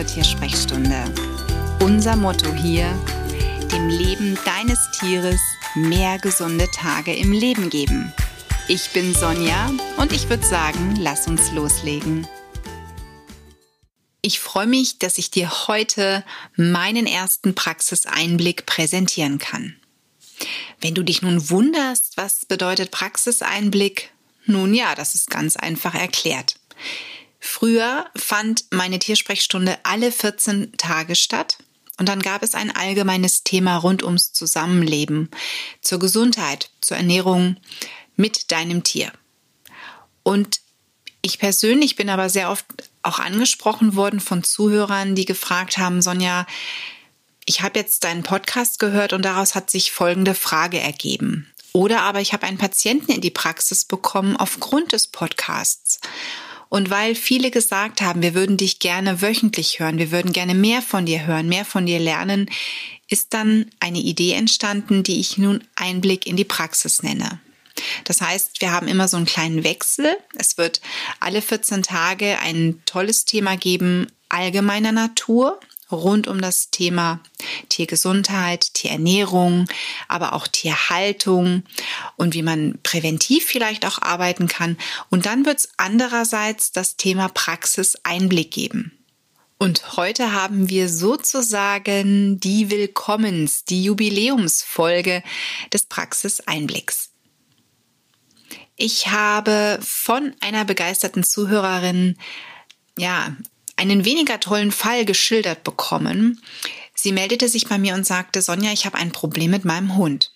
zur Tiersprechstunde. Unser Motto hier, dem Leben deines Tieres mehr gesunde Tage im Leben geben. Ich bin Sonja und ich würde sagen, lass uns loslegen. Ich freue mich, dass ich dir heute meinen ersten Praxiseinblick präsentieren kann. Wenn du dich nun wunderst, was bedeutet Praxiseinblick? Nun ja, das ist ganz einfach erklärt. Früher fand meine Tiersprechstunde alle 14 Tage statt und dann gab es ein allgemeines Thema rund ums Zusammenleben, zur Gesundheit, zur Ernährung mit deinem Tier. Und ich persönlich bin aber sehr oft auch angesprochen worden von Zuhörern, die gefragt haben, Sonja, ich habe jetzt deinen Podcast gehört und daraus hat sich folgende Frage ergeben. Oder aber ich habe einen Patienten in die Praxis bekommen aufgrund des Podcasts. Und weil viele gesagt haben, wir würden dich gerne wöchentlich hören, wir würden gerne mehr von dir hören, mehr von dir lernen, ist dann eine Idee entstanden, die ich nun Einblick in die Praxis nenne. Das heißt, wir haben immer so einen kleinen Wechsel. Es wird alle 14 Tage ein tolles Thema geben, allgemeiner Natur rund um das Thema Tiergesundheit, Tierernährung, aber auch Tierhaltung und wie man präventiv vielleicht auch arbeiten kann. Und dann wird es andererseits das Thema Praxiseinblick geben. Und heute haben wir sozusagen die Willkommens, die Jubiläumsfolge des Praxiseinblicks. Ich habe von einer begeisterten Zuhörerin ja einen weniger tollen Fall geschildert bekommen. Sie meldete sich bei mir und sagte, Sonja, ich habe ein Problem mit meinem Hund.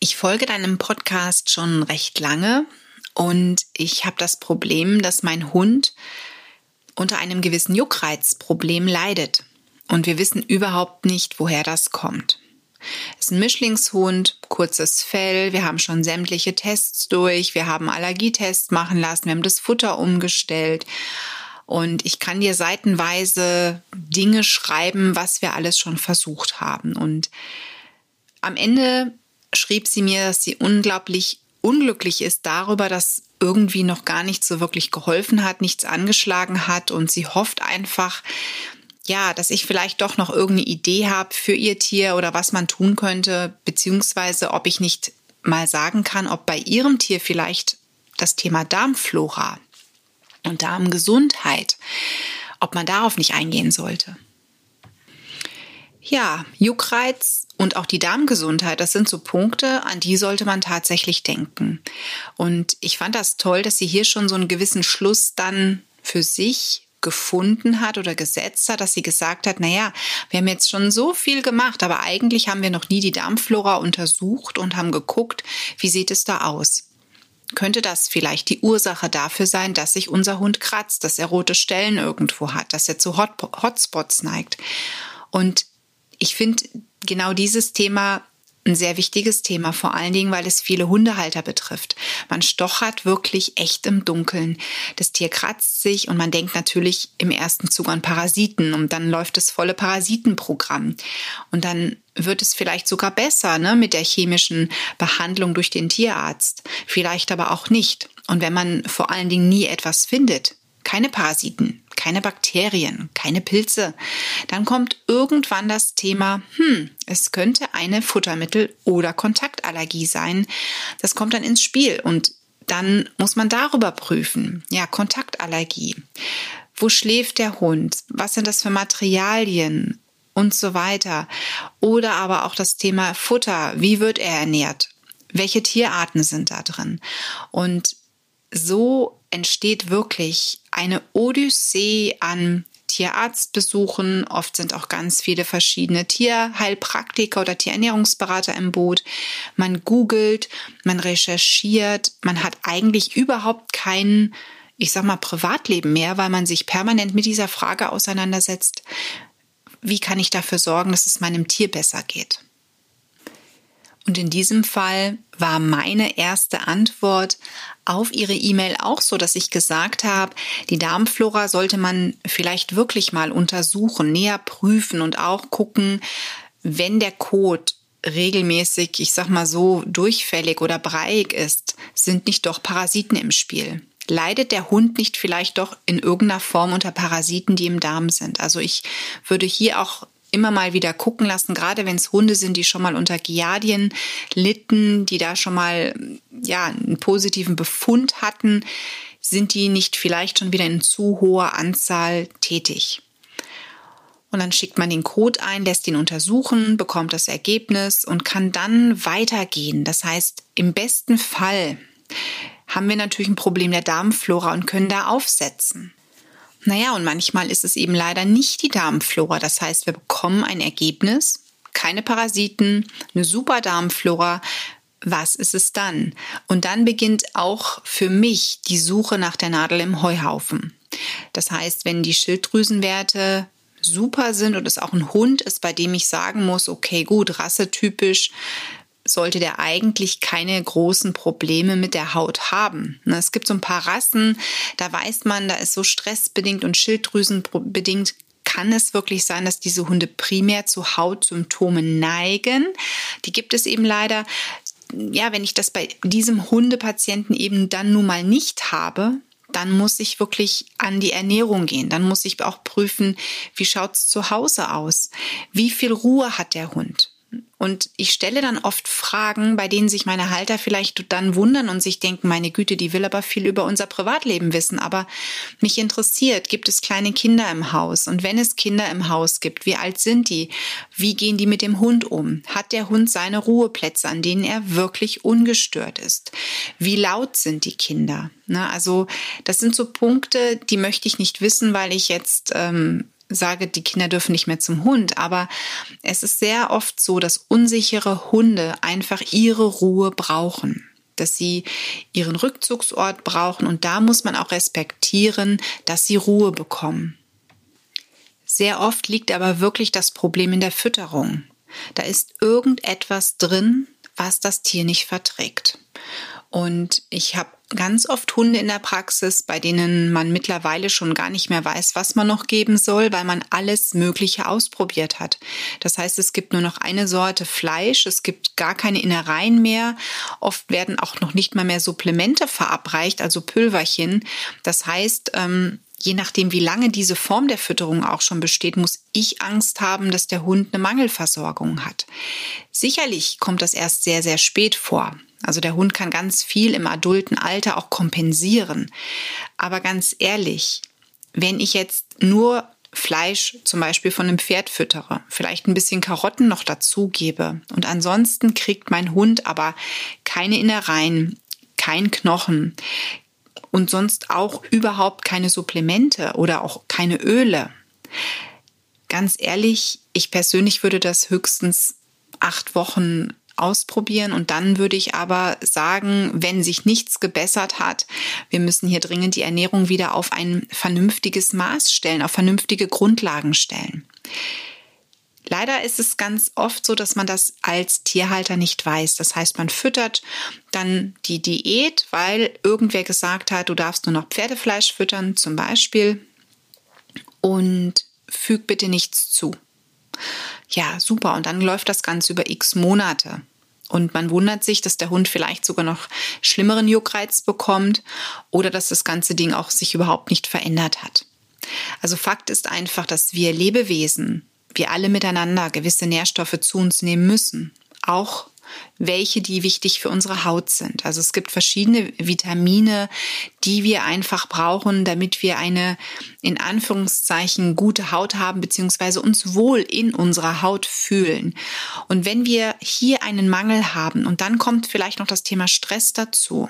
Ich folge deinem Podcast schon recht lange und ich habe das Problem, dass mein Hund unter einem gewissen Juckreizproblem leidet. Und wir wissen überhaupt nicht, woher das kommt. Es ist ein Mischlingshund, kurzes Fell, wir haben schon sämtliche Tests durch, wir haben Allergietests machen lassen, wir haben das Futter umgestellt und ich kann dir seitenweise Dinge schreiben, was wir alles schon versucht haben. Und am Ende schrieb sie mir, dass sie unglaublich unglücklich ist darüber, dass irgendwie noch gar nichts so wirklich geholfen hat, nichts angeschlagen hat und sie hofft einfach, ja, dass ich vielleicht doch noch irgendeine Idee habe für ihr Tier oder was man tun könnte, beziehungsweise ob ich nicht mal sagen kann, ob bei ihrem Tier vielleicht das Thema Darmflora und Darmgesundheit, ob man darauf nicht eingehen sollte. Ja, Juckreiz und auch die Darmgesundheit, das sind so Punkte, an die sollte man tatsächlich denken. Und ich fand das toll, dass sie hier schon so einen gewissen Schluss dann für sich gefunden hat oder gesetzt hat, dass sie gesagt hat, naja, wir haben jetzt schon so viel gemacht, aber eigentlich haben wir noch nie die Darmflora untersucht und haben geguckt, wie sieht es da aus könnte das vielleicht die Ursache dafür sein, dass sich unser Hund kratzt, dass er rote Stellen irgendwo hat, dass er zu Hot Hotspots neigt. Und ich finde genau dieses Thema ein sehr wichtiges Thema, vor allen Dingen, weil es viele Hundehalter betrifft. Man stochert wirklich echt im Dunkeln. Das Tier kratzt sich und man denkt natürlich im ersten Zug an Parasiten und dann läuft das volle Parasitenprogramm. Und dann wird es vielleicht sogar besser ne, mit der chemischen Behandlung durch den Tierarzt, vielleicht aber auch nicht. Und wenn man vor allen Dingen nie etwas findet, keine Parasiten, keine Bakterien, keine Pilze, dann kommt irgendwann das Thema, hm, es könnte eine Futtermittel- oder Kontaktallergie sein. Das kommt dann ins Spiel und dann muss man darüber prüfen. Ja, Kontaktallergie. Wo schläft der Hund? Was sind das für Materialien? Und so weiter. Oder aber auch das Thema Futter. Wie wird er ernährt? Welche Tierarten sind da drin? Und so entsteht wirklich eine Odyssee an Tierarztbesuchen. Oft sind auch ganz viele verschiedene Tierheilpraktiker oder Tierernährungsberater im Boot. Man googelt, man recherchiert, man hat eigentlich überhaupt kein, ich sag mal, Privatleben mehr, weil man sich permanent mit dieser Frage auseinandersetzt. Wie kann ich dafür sorgen, dass es meinem Tier besser geht? Und in diesem Fall war meine erste Antwort auf Ihre E-Mail auch so, dass ich gesagt habe, die Darmflora sollte man vielleicht wirklich mal untersuchen, näher prüfen und auch gucken, wenn der Kot regelmäßig, ich sag mal so, durchfällig oder breiig ist, sind nicht doch Parasiten im Spiel. leidet der Hund nicht vielleicht doch in irgendeiner Form unter Parasiten, die im Darm sind? Also ich würde hier auch immer mal wieder gucken lassen, gerade wenn es Hunde sind, die schon mal unter Giardien litten, die da schon mal ja einen positiven Befund hatten, sind die nicht vielleicht schon wieder in zu hoher Anzahl tätig. Und dann schickt man den Code ein, lässt ihn untersuchen, bekommt das Ergebnis und kann dann weitergehen. Das heißt, im besten Fall haben wir natürlich ein Problem der Darmflora und können da aufsetzen. Naja, und manchmal ist es eben leider nicht die Darmflora. Das heißt, wir bekommen ein Ergebnis, keine Parasiten, eine super Darmflora. Was ist es dann? Und dann beginnt auch für mich die Suche nach der Nadel im Heuhaufen. Das heißt, wenn die Schilddrüsenwerte super sind und es auch ein Hund ist, bei dem ich sagen muss, okay, gut, rassetypisch, sollte der eigentlich keine großen Probleme mit der Haut haben. Es gibt so ein paar Rassen, da weiß man, da ist so stressbedingt und schilddrüsenbedingt kann es wirklich sein, dass diese Hunde primär zu Hautsymptomen neigen. Die gibt es eben leider. Ja, wenn ich das bei diesem Hundepatienten eben dann nun mal nicht habe, dann muss ich wirklich an die Ernährung gehen. Dann muss ich auch prüfen, wie schaut's zu Hause aus? Wie viel Ruhe hat der Hund? Und ich stelle dann oft Fragen, bei denen sich meine Halter vielleicht dann wundern und sich denken, meine Güte, die will aber viel über unser Privatleben wissen. Aber mich interessiert, gibt es kleine Kinder im Haus? Und wenn es Kinder im Haus gibt, wie alt sind die? Wie gehen die mit dem Hund um? Hat der Hund seine Ruheplätze, an denen er wirklich ungestört ist? Wie laut sind die Kinder? Na, also das sind so Punkte, die möchte ich nicht wissen, weil ich jetzt ähm, sage, die Kinder dürfen nicht mehr zum Hund, aber es ist sehr oft so, dass unsichere Hunde einfach ihre Ruhe brauchen dass sie ihren Rückzugsort brauchen und da muss man auch respektieren, dass sie Ruhe bekommen. Sehr oft liegt aber wirklich das Problem in der Fütterung. Da ist irgendetwas drin, was das Tier nicht verträgt. Und ich habe ganz oft Hunde in der Praxis, bei denen man mittlerweile schon gar nicht mehr weiß, was man noch geben soll, weil man alles Mögliche ausprobiert hat. Das heißt, es gibt nur noch eine Sorte Fleisch, es gibt gar keine Innereien mehr. Oft werden auch noch nicht mal mehr Supplemente verabreicht, also Pülverchen. Das heißt, ähm, je nachdem, wie lange diese Form der Fütterung auch schon besteht, muss ich Angst haben, dass der Hund eine Mangelversorgung hat. Sicherlich kommt das erst sehr, sehr spät vor. Also der Hund kann ganz viel im adulten Alter auch kompensieren. Aber ganz ehrlich, wenn ich jetzt nur Fleisch zum Beispiel von einem Pferd füttere, vielleicht ein bisschen Karotten noch dazugebe und ansonsten kriegt mein Hund aber keine Innereien, kein Knochen und sonst auch überhaupt keine Supplemente oder auch keine Öle. Ganz ehrlich, ich persönlich würde das höchstens acht Wochen ausprobieren. Und dann würde ich aber sagen, wenn sich nichts gebessert hat, wir müssen hier dringend die Ernährung wieder auf ein vernünftiges Maß stellen, auf vernünftige Grundlagen stellen. Leider ist es ganz oft so, dass man das als Tierhalter nicht weiß. Das heißt, man füttert dann die Diät, weil irgendwer gesagt hat, du darfst nur noch Pferdefleisch füttern, zum Beispiel, und füg bitte nichts zu. Ja, super. Und dann läuft das Ganze über x Monate. Und man wundert sich, dass der Hund vielleicht sogar noch schlimmeren Juckreiz bekommt oder dass das ganze Ding auch sich überhaupt nicht verändert hat. Also Fakt ist einfach, dass wir Lebewesen, wir alle miteinander gewisse Nährstoffe zu uns nehmen müssen. Auch welche, die wichtig für unsere Haut sind. Also es gibt verschiedene Vitamine, die wir einfach brauchen, damit wir eine in Anführungszeichen gute Haut haben, beziehungsweise uns wohl in unserer Haut fühlen. Und wenn wir hier einen Mangel haben und dann kommt vielleicht noch das Thema Stress dazu,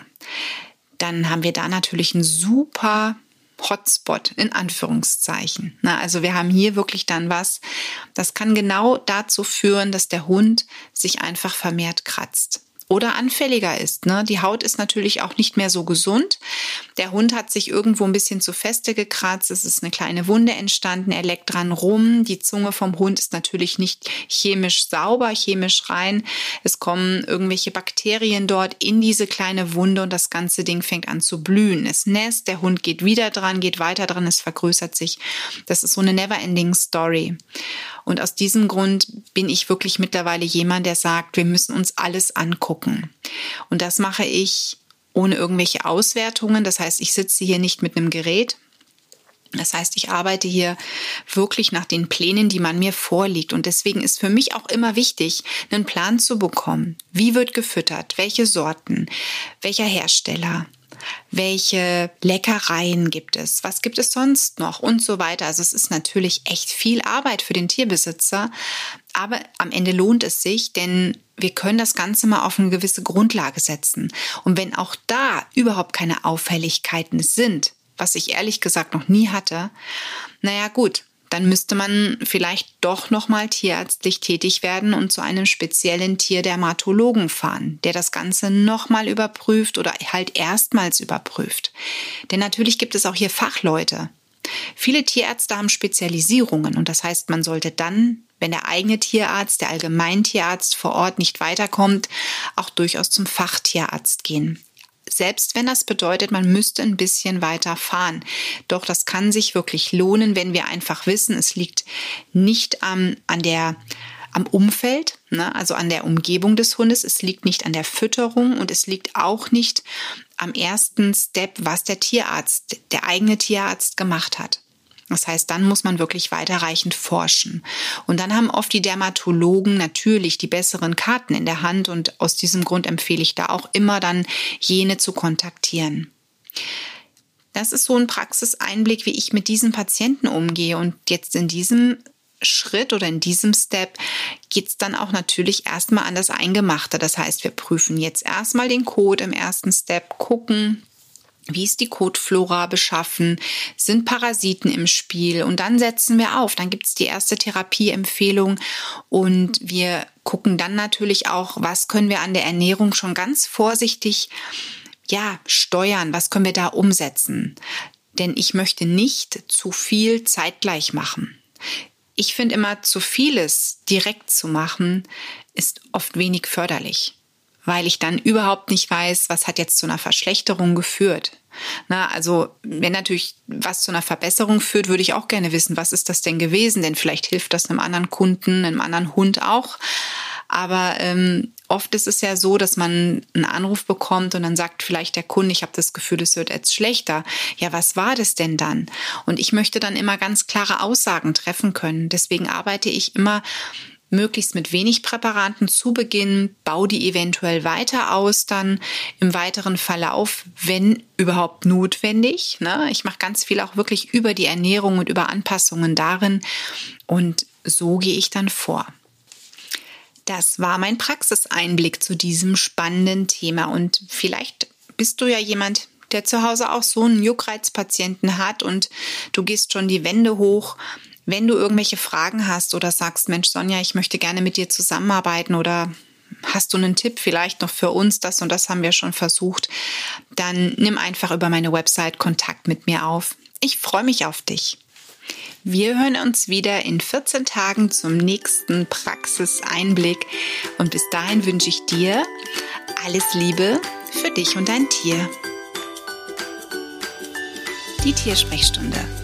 dann haben wir da natürlich einen super Hotspot in Anführungszeichen. Na, also wir haben hier wirklich dann was, das kann genau dazu führen, dass der Hund sich einfach vermehrt kratzt oder anfälliger ist. Ne? Die Haut ist natürlich auch nicht mehr so gesund. Der Hund hat sich irgendwo ein bisschen zu feste gekratzt. Es ist eine kleine Wunde entstanden. Er leckt dran rum. Die Zunge vom Hund ist natürlich nicht chemisch sauber, chemisch rein. Es kommen irgendwelche Bakterien dort in diese kleine Wunde und das ganze Ding fängt an zu blühen. Es nässt, der Hund geht wieder dran, geht weiter dran, es vergrößert sich. Das ist so eine never-ending Story. Und aus diesem Grund bin ich wirklich mittlerweile jemand, der sagt, wir müssen uns alles angucken. Und das mache ich ohne irgendwelche Auswertungen. Das heißt, ich sitze hier nicht mit einem Gerät. Das heißt, ich arbeite hier wirklich nach den Plänen, die man mir vorliegt. Und deswegen ist für mich auch immer wichtig, einen Plan zu bekommen. Wie wird gefüttert? Welche Sorten? Welcher Hersteller? Welche Leckereien gibt es, was gibt es sonst noch und so weiter. Also es ist natürlich echt viel Arbeit für den Tierbesitzer, aber am Ende lohnt es sich, denn wir können das Ganze mal auf eine gewisse Grundlage setzen. Und wenn auch da überhaupt keine Auffälligkeiten sind, was ich ehrlich gesagt noch nie hatte, naja gut, dann müsste man vielleicht doch nochmal tierärztlich tätig werden und zu einem speziellen Tierdermatologen fahren, der das Ganze nochmal überprüft oder halt erstmals überprüft. Denn natürlich gibt es auch hier Fachleute. Viele Tierärzte haben Spezialisierungen und das heißt, man sollte dann, wenn der eigene Tierarzt, der Allgemeintierarzt vor Ort nicht weiterkommt, auch durchaus zum Fachtierarzt gehen selbst wenn das bedeutet, man müsste ein bisschen weiter fahren. Doch das kann sich wirklich lohnen, wenn wir einfach wissen, es liegt nicht am, an der am Umfeld, ne, also an der Umgebung des Hundes. Es liegt nicht an der Fütterung und es liegt auch nicht am ersten Step, was der Tierarzt, der eigene Tierarzt gemacht hat. Das heißt, dann muss man wirklich weiterreichend forschen. Und dann haben oft die Dermatologen natürlich die besseren Karten in der Hand und aus diesem Grund empfehle ich da auch immer dann jene zu kontaktieren. Das ist so ein Praxiseinblick, wie ich mit diesen Patienten umgehe. Und jetzt in diesem Schritt oder in diesem Step geht es dann auch natürlich erstmal an das Eingemachte. Das heißt, wir prüfen jetzt erstmal den Code im ersten Step, gucken, wie ist die Kotflora beschaffen? Sind Parasiten im Spiel? Und dann setzen wir auf. Dann gibt es die erste Therapieempfehlung und wir gucken dann natürlich auch, was können wir an der Ernährung schon ganz vorsichtig ja, steuern? Was können wir da umsetzen? Denn ich möchte nicht zu viel zeitgleich machen. Ich finde immer, zu vieles direkt zu machen, ist oft wenig förderlich weil ich dann überhaupt nicht weiß, was hat jetzt zu einer Verschlechterung geführt. Na, also wenn natürlich was zu einer Verbesserung führt, würde ich auch gerne wissen, was ist das denn gewesen? Denn vielleicht hilft das einem anderen Kunden, einem anderen Hund auch. Aber ähm, oft ist es ja so, dass man einen Anruf bekommt und dann sagt vielleicht der Kunde, ich habe das Gefühl, es wird jetzt schlechter. Ja, was war das denn dann? Und ich möchte dann immer ganz klare Aussagen treffen können. Deswegen arbeite ich immer möglichst mit wenig Präparaten zu Beginn, bau die eventuell weiter aus, dann im weiteren Verlauf, wenn überhaupt notwendig. Ne? Ich mache ganz viel auch wirklich über die Ernährung und über Anpassungen darin und so gehe ich dann vor. Das war mein Praxiseinblick zu diesem spannenden Thema und vielleicht bist du ja jemand, der zu Hause auch so einen Juckreizpatienten hat und du gehst schon die Wände hoch wenn du irgendwelche Fragen hast oder sagst, Mensch, Sonja, ich möchte gerne mit dir zusammenarbeiten oder hast du einen Tipp vielleicht noch für uns, das und das haben wir schon versucht, dann nimm einfach über meine Website Kontakt mit mir auf. Ich freue mich auf dich. Wir hören uns wieder in 14 Tagen zum nächsten Praxiseinblick und bis dahin wünsche ich dir alles Liebe für dich und dein Tier. Die Tiersprechstunde